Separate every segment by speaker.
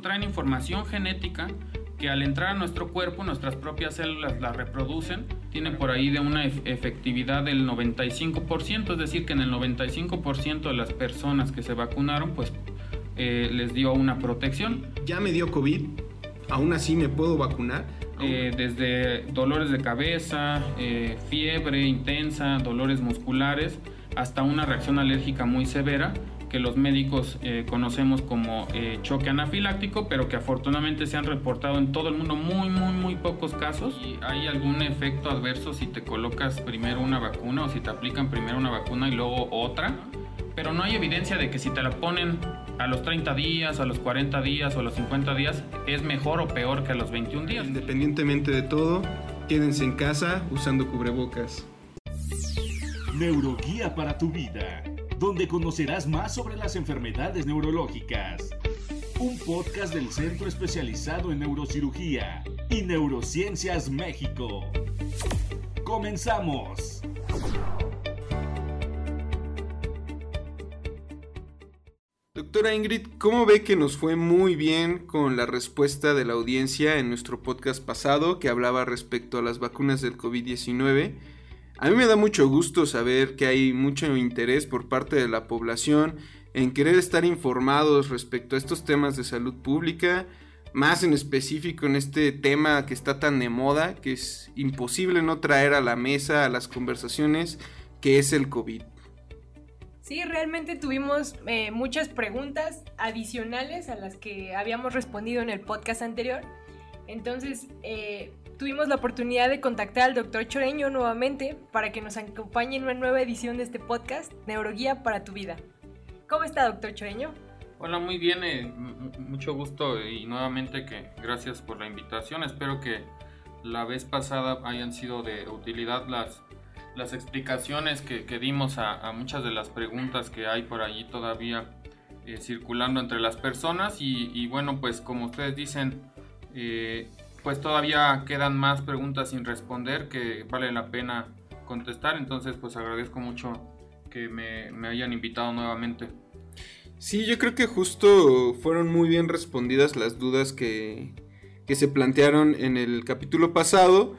Speaker 1: Traen información genética que al entrar a nuestro cuerpo, nuestras propias células la reproducen, tiene por ahí de una efectividad del 95%, es decir, que en el 95% de las personas que se vacunaron, pues eh, les dio una protección.
Speaker 2: Ya me dio COVID, aún así me puedo vacunar.
Speaker 1: Eh, desde dolores de cabeza, eh, fiebre intensa, dolores musculares, hasta una reacción alérgica muy severa que los médicos eh, conocemos como eh, choque anafiláctico, pero que afortunadamente se han reportado en todo el mundo muy, muy, muy pocos casos. Y hay algún efecto adverso si te colocas primero una vacuna o si te aplican primero una vacuna y luego otra. Pero no hay evidencia de que si te la ponen a los 30 días, a los 40 días o a los 50 días es mejor o peor que a los 21 días.
Speaker 2: Independientemente de todo, quédense en casa usando cubrebocas.
Speaker 3: Neuroguía para tu vida donde conocerás más sobre las enfermedades neurológicas. Un podcast del Centro Especializado en Neurocirugía y Neurociencias México. ¡Comenzamos!
Speaker 2: Doctora Ingrid, ¿cómo ve que nos fue muy bien con la respuesta de la audiencia en nuestro podcast pasado que hablaba respecto a las vacunas del COVID-19? A mí me da mucho gusto saber que hay mucho interés por parte de la población en querer estar informados respecto a estos temas de salud pública, más en específico en este tema que está tan de moda, que es imposible no traer a la mesa, a las conversaciones, que es el COVID.
Speaker 4: Sí, realmente tuvimos eh, muchas preguntas adicionales a las que habíamos respondido en el podcast anterior. Entonces, eh, tuvimos la oportunidad de contactar al doctor Choreño nuevamente para que nos acompañe en una nueva edición de este podcast, Neuroguía para tu vida. ¿Cómo está, doctor Choreño?
Speaker 1: Hola, muy bien, eh, mucho gusto y nuevamente que gracias por la invitación. Espero que la vez pasada hayan sido de utilidad las, las explicaciones que, dimos a, muchas de las preguntas que hay por allí todavía eh, circulando entre las personas y, bueno, pues como ustedes dicen, eh, pues todavía quedan más preguntas sin responder que vale la pena contestar. Entonces, pues agradezco mucho que me, hayan invitado nuevamente.
Speaker 2: Sí, yo creo que justo fueron muy bien respondidas las dudas que, que se plantearon en el capítulo pasado.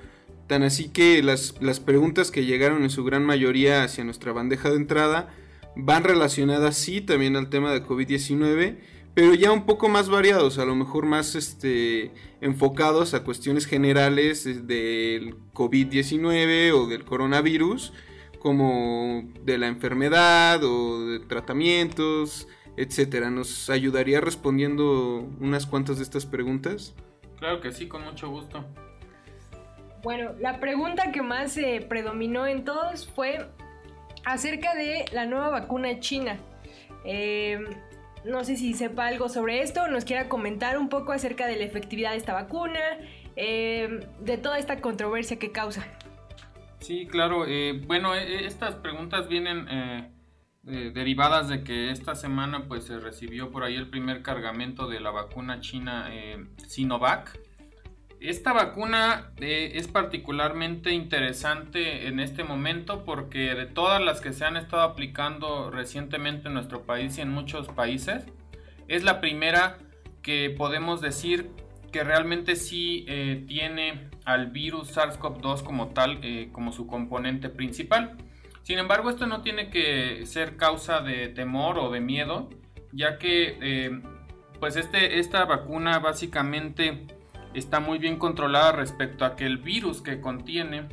Speaker 2: Tan así que las, las preguntas que llegaron en su gran mayoría hacia nuestra bandeja de entrada van relacionadas sí también al tema de COVID-19 pero ya un poco más variados, a lo mejor más este, enfocados a cuestiones generales del COVID-19 o del coronavirus, como de la enfermedad o de tratamientos, etcétera. ¿Nos ayudaría respondiendo unas cuantas de estas preguntas?
Speaker 1: Claro que sí, con mucho gusto.
Speaker 4: Bueno, la pregunta que más se predominó en todos fue acerca de la nueva vacuna china. Eh, no sé si sepa algo sobre esto, nos quiera comentar un poco acerca de la efectividad de esta vacuna, eh, de toda esta controversia que causa.
Speaker 1: Sí, claro. Eh, bueno, eh, estas preguntas vienen derivadas de que esta semana pues se recibió por ahí el primer cargamento de la vacuna china Sinovac esta vacuna eh, es particularmente interesante en este momento porque de todas las que se han estado aplicando recientemente en nuestro país y en muchos países, es la primera que podemos decir que realmente sí eh, tiene al virus SARS-CoV-2 como tal, eh, como su componente principal. Sin embargo, esto no tiene que ser causa de temor o de miedo, ya que pues este, esta vacuna básicamente está muy bien controlada respecto a que el virus que contiene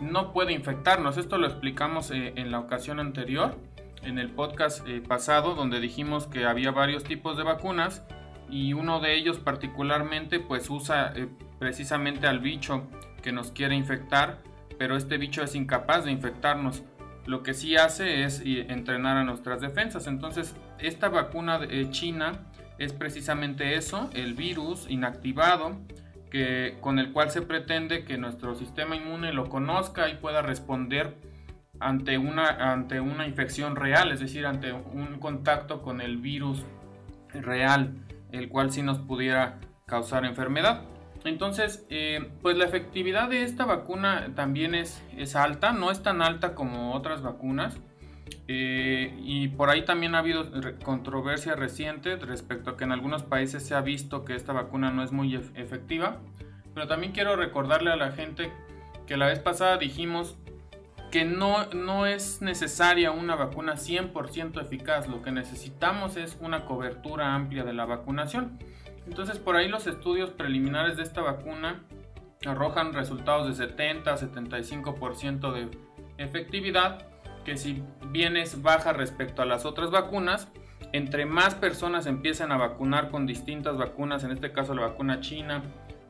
Speaker 1: no puede infectarnos. Esto lo explicamos eh, en la ocasión anterior, en el podcast eh, pasado, donde dijimos que había varios tipos de vacunas y uno de ellos particularmente pues usa eh, precisamente al bicho que nos quiere infectar, pero este bicho es incapaz de infectarnos. Lo que sí hace es entrenar a nuestras defensas. Entonces, esta vacuna china es precisamente eso, el virus inactivado que, con el cual se pretende que nuestro sistema inmune lo conozca y pueda responder ante una, ante una infección real, es decir, ante un contacto con el virus real, el cual sí nos pudiera causar enfermedad. Entonces, eh, pues la efectividad de esta vacuna también es, es alta, no es tan alta como otras vacunas, y por ahí también ha habido controversia reciente respecto a que en algunos países se ha visto que esta vacuna no es muy efectiva. Pero también quiero recordarle a la gente que la vez pasada dijimos que no, no es necesaria una vacuna 100% eficaz, lo que necesitamos es una cobertura amplia de la vacunación. Entonces por ahí los estudios preliminares de esta vacuna arrojan resultados de 70-75% de efectividad, que si bien es baja respecto a las otras vacunas, entre más personas empiecen a vacunar con distintas vacunas, en este caso la vacuna china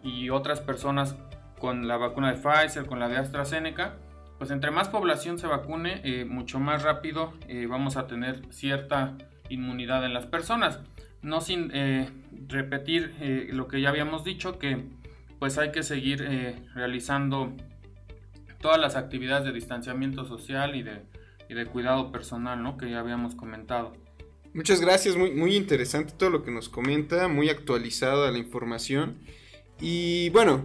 Speaker 1: y otras personas con la vacuna de Pfizer, con la de AstraZeneca, pues entre más población se vacune, eh, mucho más rápido eh, vamos a tener cierta inmunidad en las personas. No sin eh, repetir lo que ya habíamos dicho, que pues hay que seguir realizando todas las actividades de distanciamiento social y de, y de cuidado personal, ¿no? Que ya habíamos comentado.
Speaker 2: Muchas gracias, muy, muy interesante todo lo que nos comenta, muy actualizada la información. Y bueno,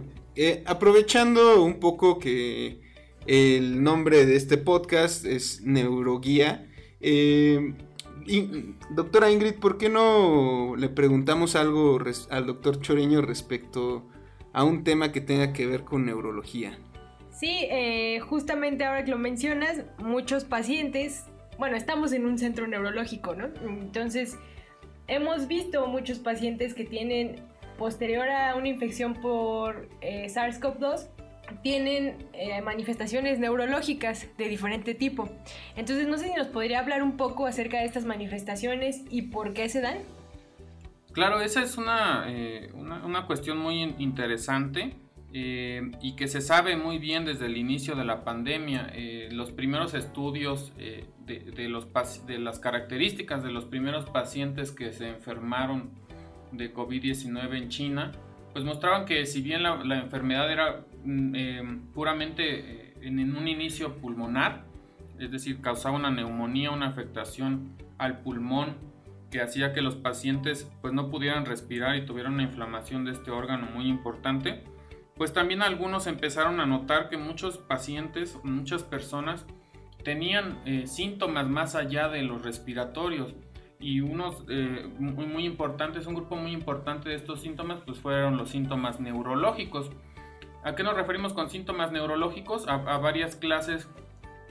Speaker 2: aprovechando un poco que el nombre de este podcast es Neuroguía. Eh, doctora Ingrid, ¿por qué no le preguntamos algo al doctor Choreño respecto a un tema que tenga que ver con neurología?
Speaker 4: Sí, eh, justamente ahora que lo mencionas, muchos pacientes, bueno, estamos en un centro neurológico, ¿no? Entonces, hemos visto muchos pacientes que tienen, posterior a una infección por eh, SARS-CoV-2, tienen eh, manifestaciones neurológicas de diferente tipo. Entonces, no sé si nos podría hablar un poco acerca de estas manifestaciones y por qué se dan.
Speaker 1: Claro, esa es una, una, cuestión muy interesante eh, y que se sabe muy bien desde el inicio de la pandemia. los primeros estudios de, de, los, de las características de los primeros pacientes que se enfermaron de COVID-19 en China, pues mostraban que si bien la, la enfermedad era Mm, em, puramente eh, en, un inicio pulmonar, es decir, causaba una neumonía, una afectación al pulmón que hacía que los pacientes pues no pudieran respirar y tuvieran una inflamación de este órgano muy importante, pues también algunos empezaron a notar que muchos pacientes, muchas personas tenían eh, síntomas más allá de los respiratorios y unos eh, muy, importantes, un grupo muy importante de estos síntomas pues fueron los síntomas neurológicos ¿A qué nos referimos con síntomas neurológicos? A, varias clases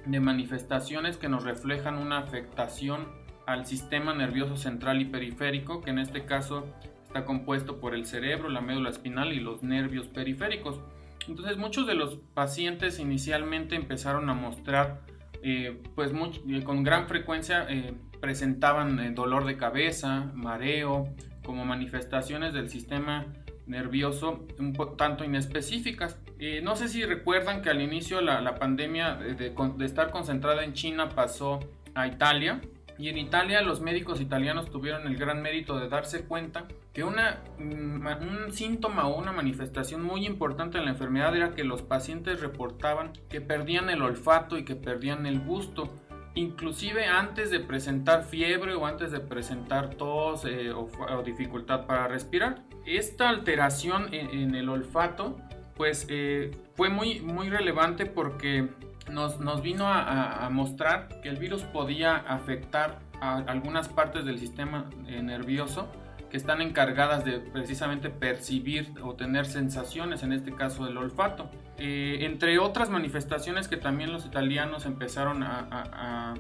Speaker 1: de manifestaciones que nos reflejan una afectación al sistema nervioso central y periférico, que en este caso está compuesto por el cerebro, la médula espinal y los nervios periféricos. Entonces muchos de los pacientes inicialmente empezaron a mostrar, eh, pues eh, con gran frecuencia eh, presentaban dolor de cabeza, mareo, como manifestaciones del sistema nervioso un tanto inespecíficas. No sé si recuerdan que al inicio la, la pandemia de, estar concentrada en China pasó a Italia. Y en Italia los médicos italianos tuvieron el gran mérito de darse cuenta que una, mm, un síntoma o una manifestación muy importante de la enfermedad era que los pacientes reportaban que perdían el olfato y que perdían el gusto inclusive antes de presentar fiebre o antes de presentar tos eh, o, dificultad para respirar. Esta alteración en, el olfato pues eh, fue muy, muy relevante porque nos, nos vino a, mostrar que el virus podía afectar a algunas partes del sistema eh, nervioso que están encargadas de precisamente percibir o tener sensaciones, en este caso el olfato. Eh, entre otras manifestaciones que también los italianos empezaron a,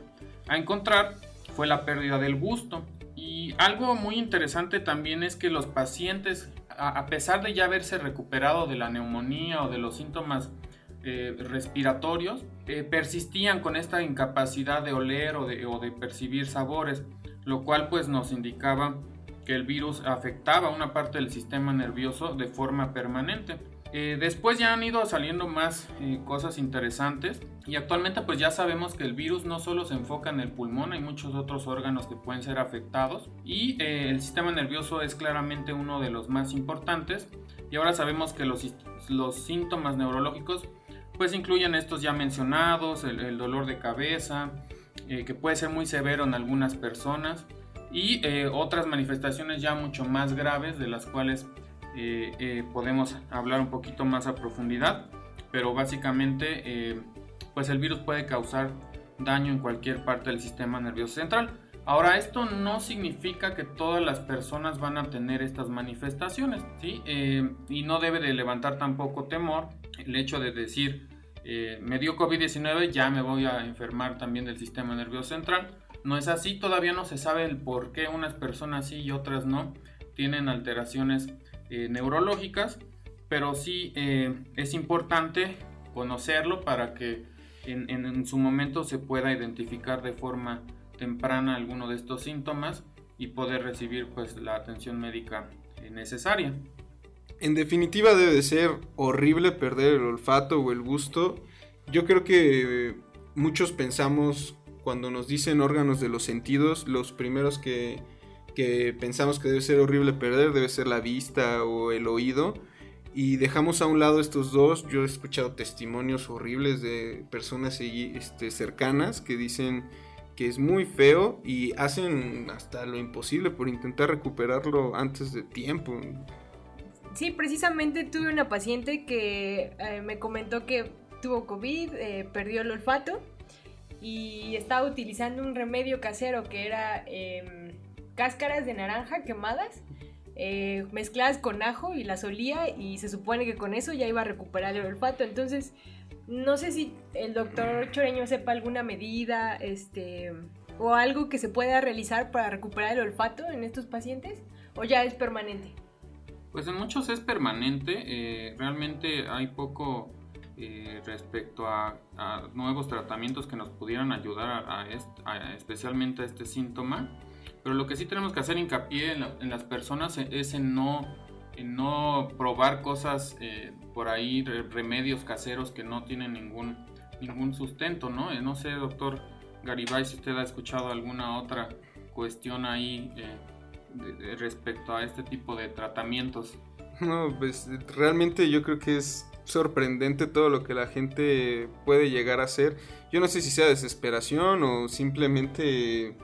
Speaker 1: encontrar fue la pérdida del gusto. Y algo muy interesante también es que los pacientes, a, pesar de ya haberse recuperado de la neumonía o de los síntomas eh, respiratorios, eh, persistían con esta incapacidad de oler o de, percibir sabores, lo cual pues nos indicaba que el virus afectaba una parte del sistema nervioso de forma permanente. Eh, después ya han ido saliendo más cosas interesantes y actualmente pues ya sabemos que el virus no solo se enfoca en el pulmón, hay muchos otros órganos que pueden ser afectados y el sistema nervioso es claramente uno de los más importantes y ahora sabemos que los síntomas neurológicos pues incluyen estos ya mencionados, el dolor de cabeza, que puede ser muy severo en algunas personas, y eh, otras manifestaciones ya mucho más graves de las cuales eh, eh, podemos hablar un poquito más a profundidad pero básicamente pues el virus puede causar daño en cualquier parte del sistema nervioso central. Ahora, esto no significa que todas las personas van a tener estas manifestaciones, ¿sí? Eh, y no debe de levantar tampoco temor el hecho de decir, eh, me dio COVID-19, ya me voy a enfermar también del sistema nervioso central. No es así, todavía no se sabe el por qué unas personas sí y otras no tienen alteraciones eh, neurológicas, pero sí es importante conocerlo para que en, en su momento se pueda identificar de forma temprana alguno de estos síntomas y poder recibir pues la atención médica eh, necesaria.
Speaker 2: En definitiva debe de ser horrible perder el olfato o el gusto. Yo creo que muchos pensamos cuando nos dicen órganos de los sentidos, los primeros que, que pensamos que debe ser horrible perder debe ser la vista o el oído. Y dejamos a un lado estos dos. Yo he escuchado testimonios horribles de personas este, cercanas que dicen que es muy feo y hacen hasta lo imposible por intentar recuperarlo antes de tiempo.
Speaker 4: Sí, precisamente tuve una paciente que eh, me comentó que tuvo COVID, eh, perdió el olfato y estaba utilizando un remedio casero que era em, cáscaras de naranja quemadas. Eh, mezcladas con ajo y las olía y se supone que con eso ya iba a recuperar el olfato. Entonces, no sé si el doctor Choreño sepa alguna medida, este, o algo que se pueda realizar para recuperar el olfato en estos pacientes, o ya es permanente.
Speaker 1: Pues en muchos es permanente, eh, realmente hay poco eh, respecto a, nuevos tratamientos que nos pudieran ayudar a, especialmente a este síntoma, pero lo que sí tenemos que hacer hincapié en, las personas es en no, en no probar cosas eh, por ahí remedios caseros que no tienen ningún, ningún sustento, ¿no? Eh, no sé, doctor Garibay, si usted ha escuchado alguna otra cuestión ahí respecto a este tipo de tratamientos.
Speaker 2: No, pues realmente yo creo que es sorprendente todo lo que la gente puede llegar a hacer. Yo no sé si sea desesperación o simplemente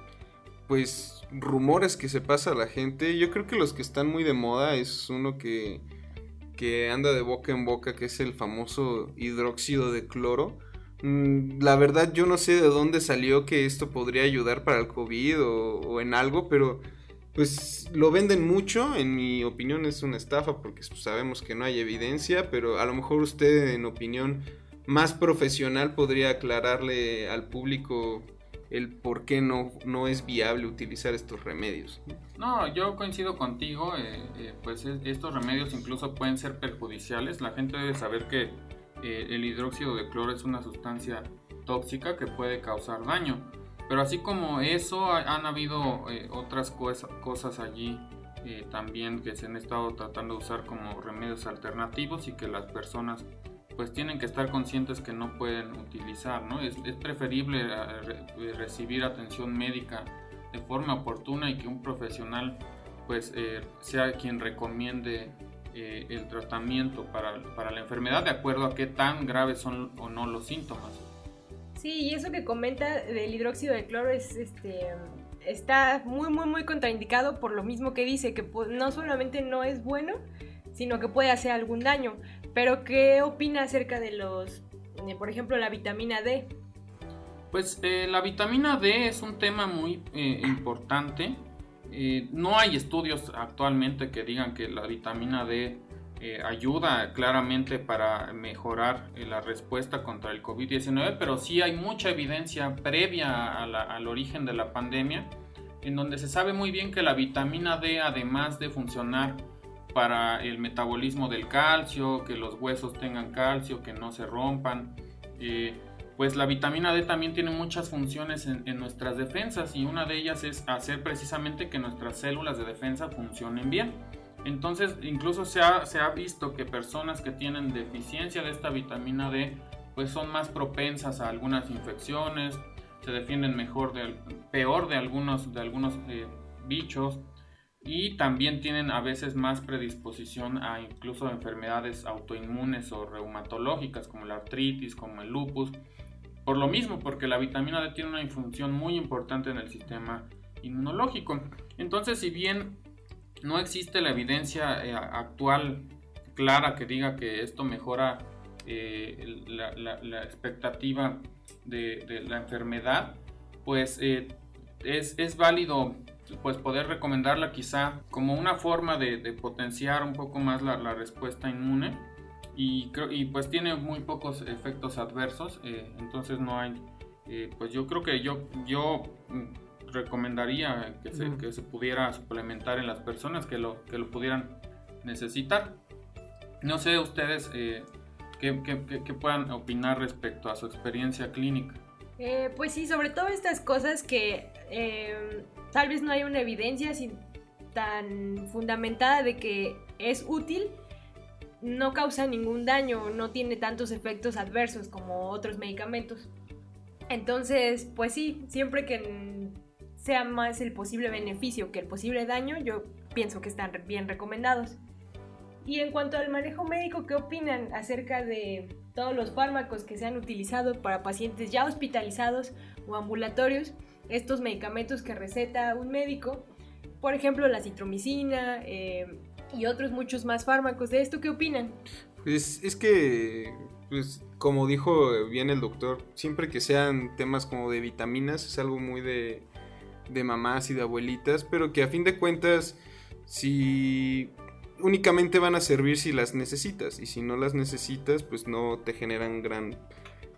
Speaker 2: pues rumores que se pasa a la gente. Yo creo que los que están muy de moda es uno que que anda de boca en boca, que es el famoso hidróxido de cloro. Mm, la verdad yo no sé de dónde salió que esto podría ayudar para el COVID o, en algo, pero pues lo venden mucho, en mi opinión es una estafa porque pues, sabemos que no hay evidencia, pero a lo mejor usted en opinión más profesional podría aclararle al público el por qué no, no es viable utilizar estos remedios.
Speaker 1: No, yo coincido contigo, eh, eh, pues estos remedios incluso pueden ser perjudiciales. La gente debe saber que eh, el hidróxido de cloro es una sustancia tóxica que puede causar daño. Pero así como eso, han habido otras cosas allí también que se han estado tratando de usar como remedios alternativos y que las personas pues tienen que estar conscientes que no pueden utilizar, ¿no? Es, preferible eh, recibir atención médica de forma oportuna y que un profesional pues eh, sea quien recomiende eh, el tratamiento para, para, la enfermedad de acuerdo a qué tan graves son o no los síntomas.
Speaker 4: Sí, y eso que comenta del hidróxido de cloro es este está muy muy muy contraindicado por lo mismo que dice que no solamente no es bueno, sino que puede hacer algún daño. Pero, ¿qué opina acerca de los, por ejemplo, la vitamina D?
Speaker 1: Pues eh, la vitamina D es un tema muy eh, importante. Eh, no hay estudios actualmente que digan que la vitamina D ayuda claramente para mejorar la respuesta contra el COVID-19, pero sí hay mucha evidencia previa al origen de la pandemia, en donde se sabe muy bien que la vitamina D, además de funcionar para el metabolismo del calcio, que los huesos tengan calcio, que no se rompan. Eh, pues la vitamina D también tiene muchas funciones en, nuestras defensas y una de ellas es hacer precisamente que nuestras células de defensa funcionen bien. Entonces incluso se ha, se ha visto que personas que tienen deficiencia de esta vitamina D pues son más propensas a algunas infecciones, se defienden mejor del, peor de algunos, de algunos eh, bichos y también tienen a veces más predisposición a incluso enfermedades autoinmunes o reumatológicas como la artritis, como el lupus. Por lo mismo, porque la vitamina D tiene una función muy importante en el sistema inmunológico. Entonces, si bien no existe la evidencia eh, actual clara que diga que esto mejora eh, la, expectativa de, la enfermedad, pues es, es, válido pues poder recomendarla quizá como una forma de, potenciar un poco más la, respuesta inmune y, y, pues tiene muy pocos efectos adversos, eh, entonces no hay, eh, pues yo creo que yo, yo recomendaría que se, que se, pudiera suplementar en las personas que lo, que lo pudieran necesitar. No sé ustedes eh, qué, qué, qué, puedan opinar respecto a su experiencia clínica.
Speaker 4: pues sí, sobre todo estas cosas que tal vez no hay una evidencia tan fundamentada de que es útil, no causa ningún daño, no tiene tantos efectos adversos como otros medicamentos. Entonces, pues sí, siempre que sea más el posible beneficio que el posible daño, yo pienso que están bien recomendados. Y en cuanto al manejo médico, ¿qué opinan acerca de todos los fármacos que se han utilizado para pacientes ya hospitalizados o ambulatorios? Estos medicamentos que receta un médico, por ejemplo la citromicina, eh, y otros muchos más fármacos. ¿De esto qué opinan?
Speaker 2: Pues es que, pues como dijo bien el doctor, siempre que sean temas como de vitaminas es algo muy de, de mamás y de abuelitas, pero que a fin de cuentas, si únicamente van a servir si las necesitas y si no las necesitas, pues no te generan gran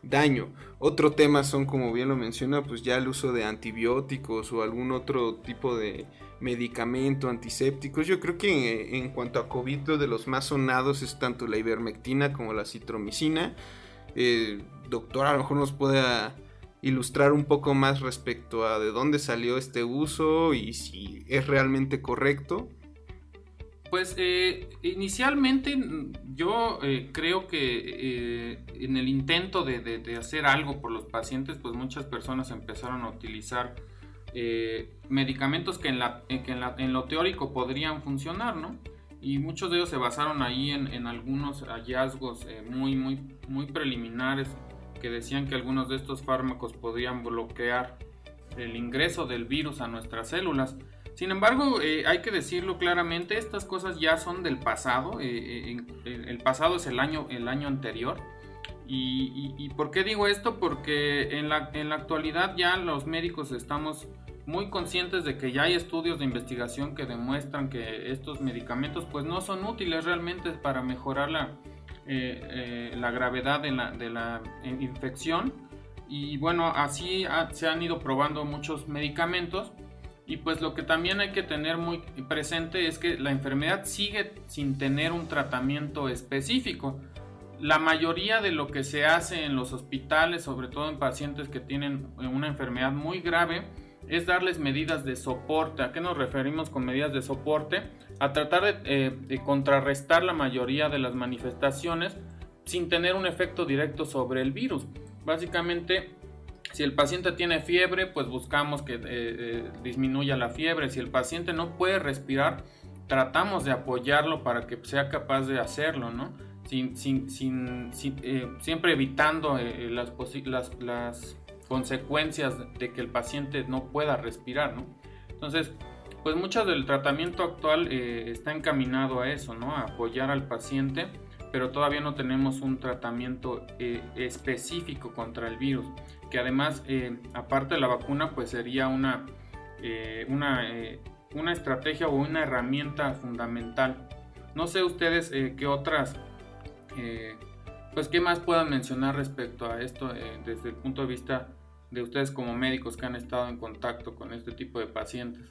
Speaker 2: daño. Otro tema son, como bien lo menciona, pues ya el uso de antibióticos o algún otro tipo de medicamento, antisépticos. Yo creo que en, cuanto a COVID, lo de los más sonados es tanto la ivermectina como la citromicina. Eh, doctor, a lo mejor nos puede ilustrar un poco más respecto a de dónde salió este uso y si es realmente correcto.
Speaker 1: Pues eh, inicialmente yo eh, creo que eh, en el intento de, hacer algo por los pacientes, pues muchas personas empezaron a utilizar medicamentos que, en, la, en, lo teórico podrían funcionar, ¿no? Y muchos de ellos se basaron ahí en, algunos hallazgos muy, muy, muy preliminares que decían que algunos de estos fármacos podrían bloquear el ingreso del virus a nuestras células. Sin embargo, eh, hay que decirlo claramente, estas cosas ya son del pasado. Eh, eh, el pasado es el año, el año anterior. Y, por qué digo esto? Porque en la, en la actualidad ya los médicos estamos muy conscientes de que ya hay estudios de investigación que demuestran que estos medicamentos pues no son útiles realmente para mejorar la, la gravedad de la, de la, infección. Y bueno, así se han ido probando muchos medicamentos y pues lo que también hay que tener muy presente es que la enfermedad sigue sin tener un tratamiento específico. La mayoría de lo que se hace en los hospitales, sobre todo en pacientes que tienen una enfermedad muy grave, es darles medidas de soporte. ¿A qué nos referimos con medidas de soporte? A tratar de, eh, de contrarrestar la mayoría de las manifestaciones sin tener un efecto directo sobre el virus. Básicamente si el paciente tiene fiebre, pues buscamos que eh, eh, disminuya la fiebre. Si el paciente no puede respirar, tratamos de apoyarlo para que sea capaz de hacerlo, ¿no? Sin, eh, siempre evitando las, las, consecuencias de que el paciente no pueda respirar, ¿no? Entonces, pues mucho del tratamiento actual está encaminado a eso, ¿no? A apoyar al paciente, pero todavía no tenemos un tratamiento específico contra el virus que además, eh, aparte de la vacuna, pues sería una, eh, una, eh, una, estrategia o una herramienta fundamental. No sé ustedes qué otras, pues qué más puedan mencionar respecto a esto desde el punto de vista de ustedes como médicos que han estado en contacto con este tipo de pacientes.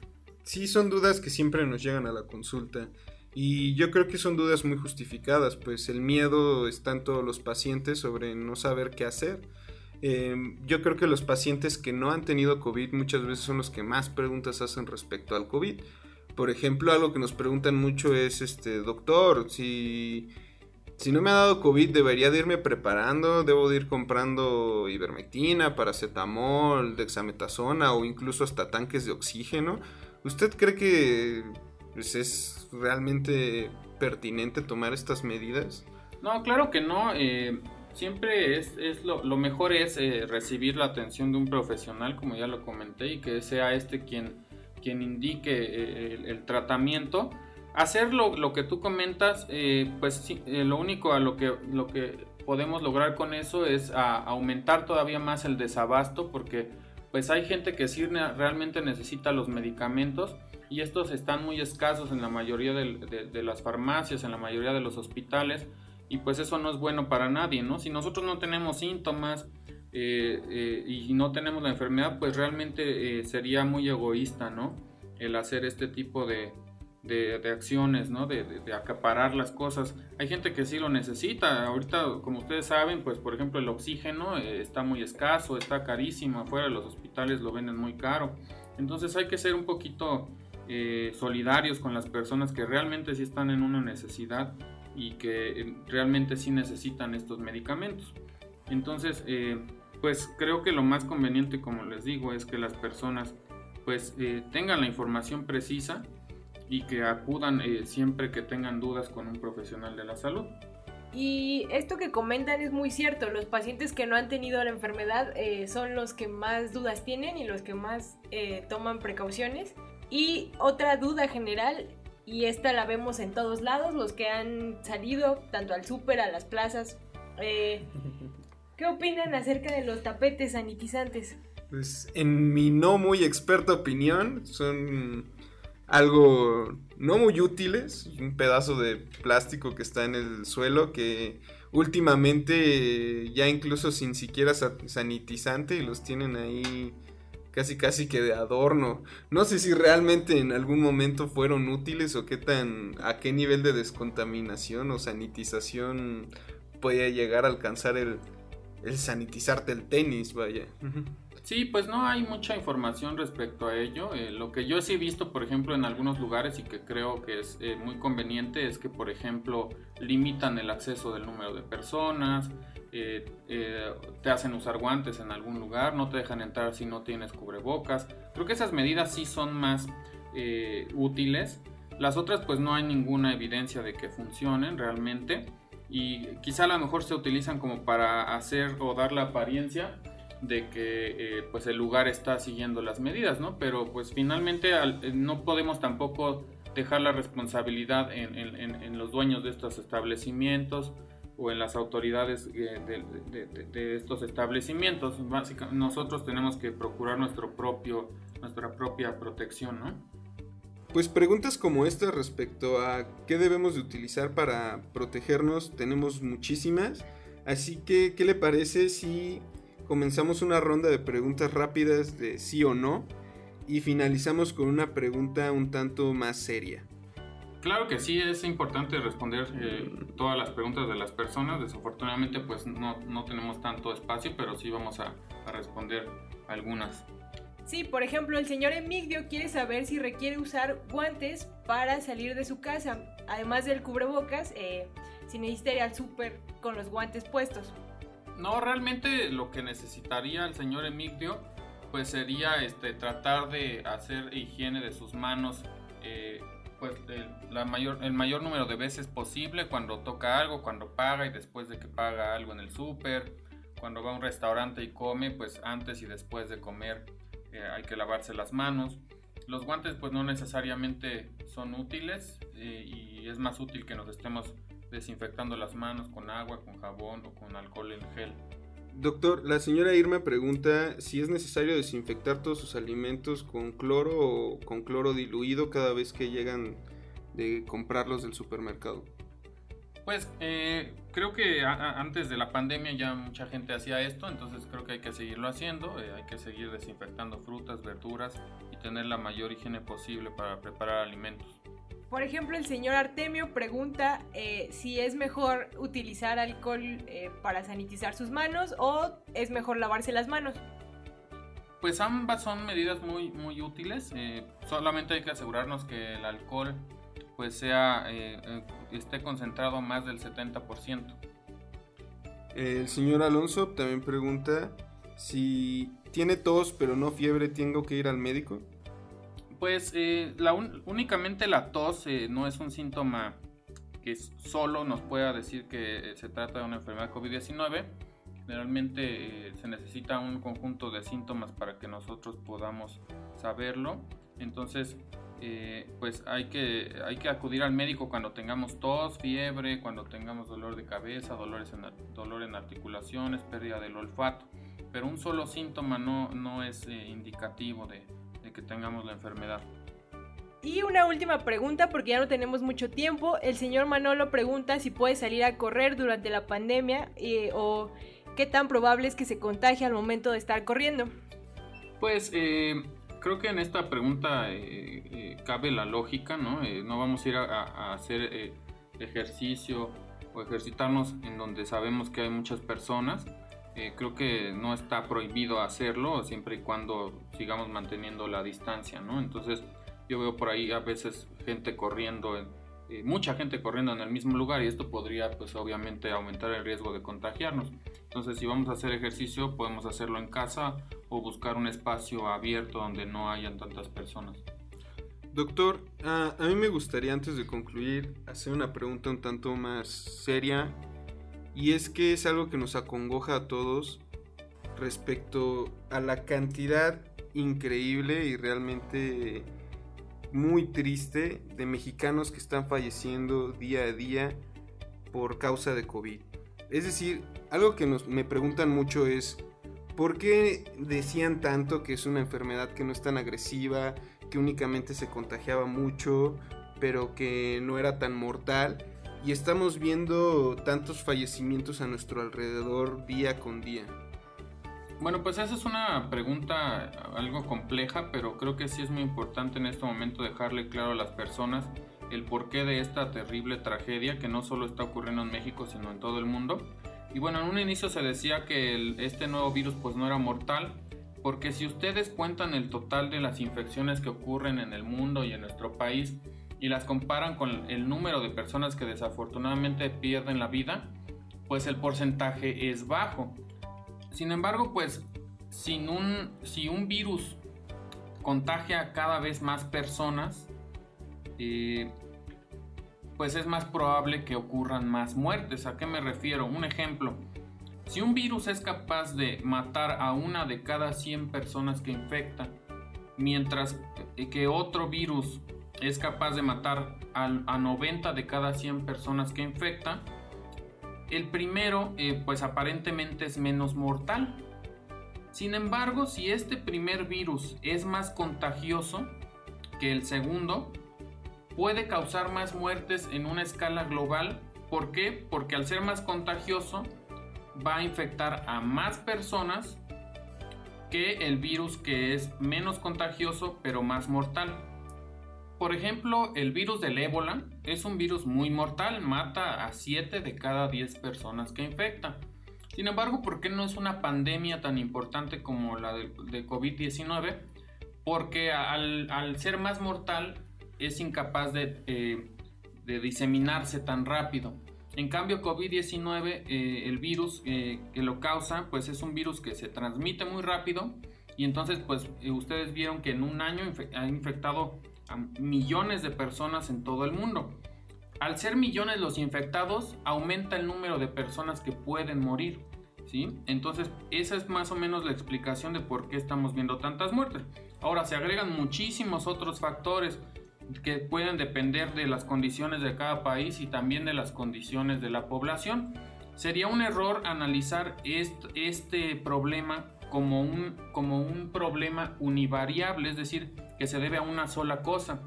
Speaker 2: Sí, son dudas que siempre nos llegan a la consulta. Y yo creo que son dudas muy justificadas, pues el miedo está en todos los pacientes sobre no saber qué hacer. Em, yo creo que los pacientes que no han tenido COVID muchas veces son los que más preguntas hacen respecto al COVID. Por ejemplo, algo que nos preguntan mucho es, este, doctor, si, si no me ha dado COVID, ¿debería de irme preparando? ¿Debo de ir comprando ivermectina, paracetamol, dexametasona o incluso hasta tanques de oxígeno? ¿Usted cree que pues, es realmente pertinente tomar estas medidas?
Speaker 1: No, claro que no. Eh, siempre es, lo, lo, mejor es eh, recibir la atención de un profesional, como ya lo comenté, y que sea este quien, quien indique eh, el, tratamiento. Hacer lo, lo, que tú comentas, eh, pues lo único a lo que, lo que podemos lograr con eso es aumentar todavía más el desabasto porque pues hay gente que sí realmente necesita los medicamentos y estos están muy escasos en la mayoría de, las farmacias, en la mayoría de los hospitales y pues eso no es bueno para nadie, ¿no? Si nosotros no tenemos síntomas eh, eh, y no tenemos la enfermedad, pues realmente eh, sería muy egoísta, ¿no? El hacer este tipo de, de, acciones, ¿no? De, acaparar las cosas. Hay gente que sí lo necesita. Ahorita, como ustedes saben, pues por ejemplo el oxígeno eh, está muy escaso, está carísimo. Afuera de los hospitales lo venden muy caro. Entonces hay que ser un poquito eh, solidarios con las personas que realmente sí están en una necesidad y que eh, realmente sí necesitan estos medicamentos. Entonces, pues creo que lo más conveniente, como les digo, es que las personas pues tengan la información precisa y que acudan eh, siempre que tengan dudas con un profesional de la salud.
Speaker 4: Y esto que comentan es muy cierto, los pacientes que no han tenido la enfermedad eh, son los que más dudas tienen y los que más eh, toman precauciones. Y otra duda general, y esta la vemos en todos lados, los que han salido tanto al súper, a las plazas, ¿qué opinan acerca de los tapetes sanitizantes?
Speaker 2: Pues en mi no muy experta opinión, son algo no muy útiles, un pedazo de plástico que está en el suelo que últimamente ya incluso sin siquiera sanitizante los tienen ahí casi casi que de adorno. No sé si realmente en algún momento fueron útiles o qué tan a qué nivel de descontaminación o sanitización podía llegar a alcanzar el el sanitizarte el tenis, vaya.
Speaker 1: Sí, pues no hay mucha información respecto a ello. Eh, lo que yo sí he visto, por ejemplo, en algunos lugares y que creo que es eh, muy conveniente es que, por ejemplo, limitan el acceso del número de personas, eh, te hacen usar guantes en algún lugar, no te dejan entrar si no tienes cubrebocas. Creo que esas medidas sí son más útiles. Las otras, pues no hay ninguna evidencia de que funcionen realmente y quizá a lo mejor se utilizan como para hacer o dar la apariencia de que eh, pues el lugar está siguiendo las medidas, ¿no? Pero pues finalmente eh, no podemos tampoco dejar la responsabilidad en, los dueños de estos establecimientos o en las autoridades eh, de, estos establecimientos. Básicamente, nosotros tenemos que procurar nuestro propio, nuestra propia protección, ¿no?
Speaker 2: Pues preguntas como esta respecto a qué debemos de utilizar para protegernos tenemos muchísimas. Así que, ¿qué le parece si comenzamos una ronda de preguntas rápidas de sí o no y finalizamos con una pregunta un tanto más seria.
Speaker 1: Claro que sí, es importante responder eh, todas las preguntas de las personas. Desafortunadamente pues no, no tenemos tanto espacio, pero sí vamos a, a, responder algunas.
Speaker 4: Sí, por ejemplo, el señor Emigdio quiere saber si requiere usar guantes para salir de su casa. Además del cubrebocas, eh, si necesita ir al súper con los guantes puestos.
Speaker 1: No, realmente lo que necesitaría el señor Emigdio pues sería este, tratar de hacer higiene de sus manos eh, pues el, la mayor, el mayor número de veces posible cuando toca algo, cuando paga y después de que paga algo en el súper, cuando va a un restaurante y come, pues antes y después de comer eh, hay que lavarse las manos. Los guantes pues no necesariamente son útiles eh, y es más útil que nos estemos desinfectando las manos con agua, con jabón o con alcohol en gel.
Speaker 2: Doctor, la señora Irma pregunta si es necesario desinfectar todos sus alimentos con cloro o con cloro diluido cada vez que llegan de comprarlos del supermercado.
Speaker 1: Pues eh, creo que antes de la pandemia ya mucha gente hacía esto, entonces creo que hay que seguirlo haciendo, eh, hay que seguir desinfectando frutas, verduras y tener la mayor higiene posible para preparar alimentos.
Speaker 4: Por ejemplo, el señor Artemio pregunta eh, si es mejor utilizar alcohol eh, para sanitizar sus manos o es mejor lavarse las manos.
Speaker 1: Pues ambas son medidas muy, muy útiles. Eh, solamente hay que asegurarnos que el alcohol pues sea esté concentrado más del 70%.
Speaker 2: El señor Alonso también pregunta si tiene tos pero no fiebre, ¿tengo que ir al médico?
Speaker 1: Pues eh, la únicamente la tos eh, no es un síntoma que solo nos pueda decir que eh, se trata de una enfermedad COVID-19. Generalmente se necesita un conjunto de síntomas para que nosotros podamos saberlo. Entonces, eh, pues hay que, hay que acudir al médico cuando tengamos tos, fiebre, cuando tengamos dolor de cabeza, dolores en, dolor en articulaciones, pérdida del olfato. Pero un solo síntoma no, no es eh, indicativo de, que tengamos la enfermedad.
Speaker 4: Y una última pregunta, porque ya no tenemos mucho tiempo. El señor Manolo pregunta si puede salir a correr durante la pandemia eh, o qué tan probable es que se contagie al momento de estar corriendo.
Speaker 1: Pues creo que en esta pregunta eh, eh, cabe la lógica, ¿no? Eh, no vamos a ir a, hacer ejercicio o ejercitarnos en donde sabemos que hay muchas personas. creo que no está prohibido hacerlo siempre y cuando sigamos manteniendo la distancia, ¿no? Entonces yo veo por ahí a veces gente corriendo en, eh, mucha gente corriendo en el mismo lugar y esto podría pues obviamente aumentar el riesgo de contagiarnos. Entonces si vamos a hacer ejercicio podemos hacerlo en casa o buscar un espacio abierto donde no hayan tantas personas.
Speaker 2: Doctor, a mí me gustaría antes de concluir hacer una pregunta un tanto más seria y es que es algo que nos acongoja a todos respecto a la cantidad increíble y realmente muy triste de mexicanos que están falleciendo día a día por causa de COVID. Es decir, algo que nos, me preguntan mucho es, ¿por qué decían tanto que es una enfermedad que no es tan agresiva, que únicamente se contagiaba mucho, pero que no era tan mortal? Y estamos viendo tantos fallecimientos a nuestro alrededor día con día.
Speaker 1: Bueno, pues esa es una pregunta algo compleja, pero creo que sí es muy importante en este momento dejarle claro a las personas el porqué de esta terrible tragedia que no solo está ocurriendo en México, sino en todo el mundo. Y bueno, en un inicio se decía que este nuevo virus pues no era mortal, porque si ustedes cuentan el total de las infecciones que ocurren en el mundo y en nuestro país y las comparan con el número de personas que desafortunadamente pierden la vida, pues el porcentaje es bajo. Sin embargo, pues si un virus contagia cada vez más personas, eh, pues es más probable que ocurran más muertes. ¿A qué me refiero? Un ejemplo. Si un virus es capaz de matar a una de cada 100 personas que infecta, mientras que otro virus es capaz de matar a, a 90 de cada 100 personas que infecta, el primero, eh, pues aparentemente es menos mortal. Sin embargo, si este primer virus es más contagioso que el segundo, puede causar más muertes en una escala global. ¿Por qué? Porque al ser más contagioso, va a infectar a más personas que el virus que es menos contagioso pero más mortal. Por ejemplo, el virus del ébola es un virus muy mortal, mata a 7 de cada 10 personas que infecta. Sin embargo, ¿por qué no es una pandemia tan importante como la de, COVID-19? Porque al, ser más mortal es incapaz de, eh, diseminarse tan rápido. En cambio, COVID-19, eh, el virus eh, que lo causa, pues es un virus que se transmite muy rápido y entonces, pues ustedes vieron que en un año ha infectado a millones de personas en todo el mundo. Al ser millones los infectados, aumenta el número de personas que pueden morir. ¿sí? Entonces, esa es más o menos la explicación de por qué estamos viendo tantas muertes. Ahora, se agregan muchísimos otros factores que pueden depender de las condiciones de cada país y también de las condiciones de la población. Sería un error analizar este, problema como un, como un problema univariable, es decir, que se debe a una sola cosa.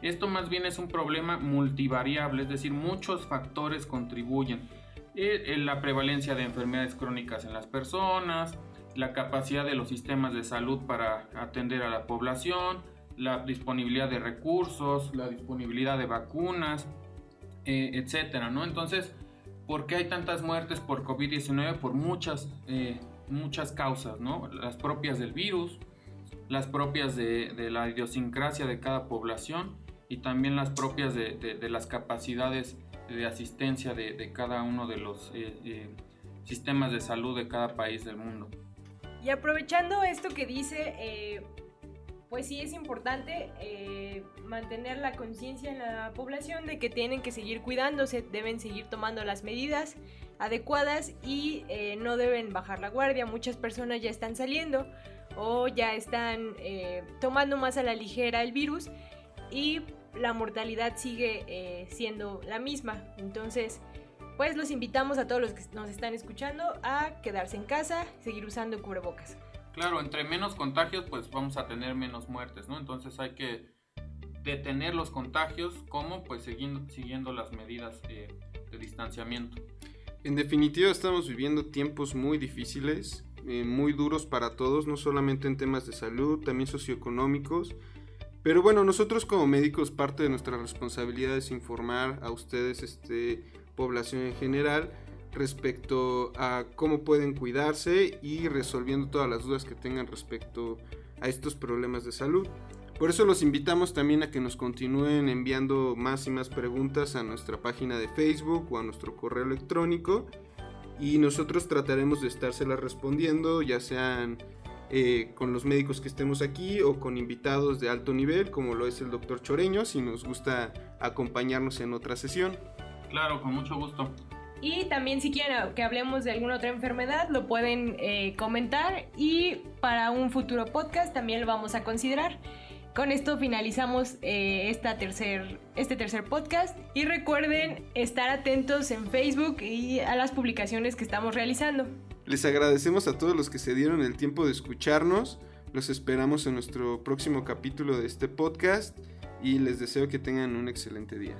Speaker 1: Esto más bien es un problema multivariable, es decir, muchos factores contribuyen. Eh, la prevalencia de enfermedades crónicas en las personas, la capacidad de los sistemas de salud para atender a la población, la disponibilidad de recursos, la disponibilidad de vacunas, eh, etcétera, ¿no? Entonces, ¿por qué hay tantas muertes por COVID-19? Por muchas, eh, muchas causas, ¿no? Las propias del virus, las propias de, la idiosincrasia de cada población y también las propias de, las capacidades de asistencia de, cada uno de los eh, eh, sistemas de salud de cada país del mundo.
Speaker 4: Y aprovechando esto que dice, eh, pues sí es importante mantener la conciencia en la población de que tienen que seguir cuidándose, deben seguir tomando las medidas adecuadas y no deben bajar la guardia. Muchas personas ya están saliendo o ya están eh, tomando más a la ligera el virus y la mortalidad sigue eh, siendo la misma. Entonces, pues los invitamos a todos los que nos están escuchando a quedarse en casa, seguir usando cubrebocas.
Speaker 1: Claro, entre menos contagios, pues vamos a tener menos muertes, ¿no? Entonces hay que detener los contagios, como pues siguiendo, siguiendo las medidas eh, de distanciamiento.
Speaker 2: En definitiva, estamos viviendo tiempos muy difíciles, eh, muy duros para todos, no solamente en temas de salud, también socioeconómicos. Pero bueno, nosotros como médicos, parte de nuestra responsabilidad es informar a ustedes, este, población en general, respecto a cómo pueden cuidarse y resolviendo todas las dudas que tengan respecto a estos problemas de salud. Por eso los invitamos también a que nos continúen enviando más y más preguntas a nuestra página de Facebook o a nuestro correo electrónico y nosotros trataremos de estárselas respondiendo, ya sean eh, con los médicos que estemos aquí o con invitados de alto nivel, como lo es el doctor Choreño, si nos gusta acompañarnos en otra sesión.
Speaker 1: Claro, con mucho gusto.
Speaker 4: Y también si quieren que hablemos de alguna otra enfermedad, lo pueden eh, comentar y para un futuro podcast también lo vamos a considerar. Con esto finalizamos eh, esta tercer, este tercer podcast y recuerden estar atentos en Facebook y a las publicaciones que estamos realizando.
Speaker 2: Les agradecemos a todos los que se dieron el tiempo de escucharnos. Los esperamos en nuestro próximo capítulo de este podcast y les deseo que tengan un excelente día.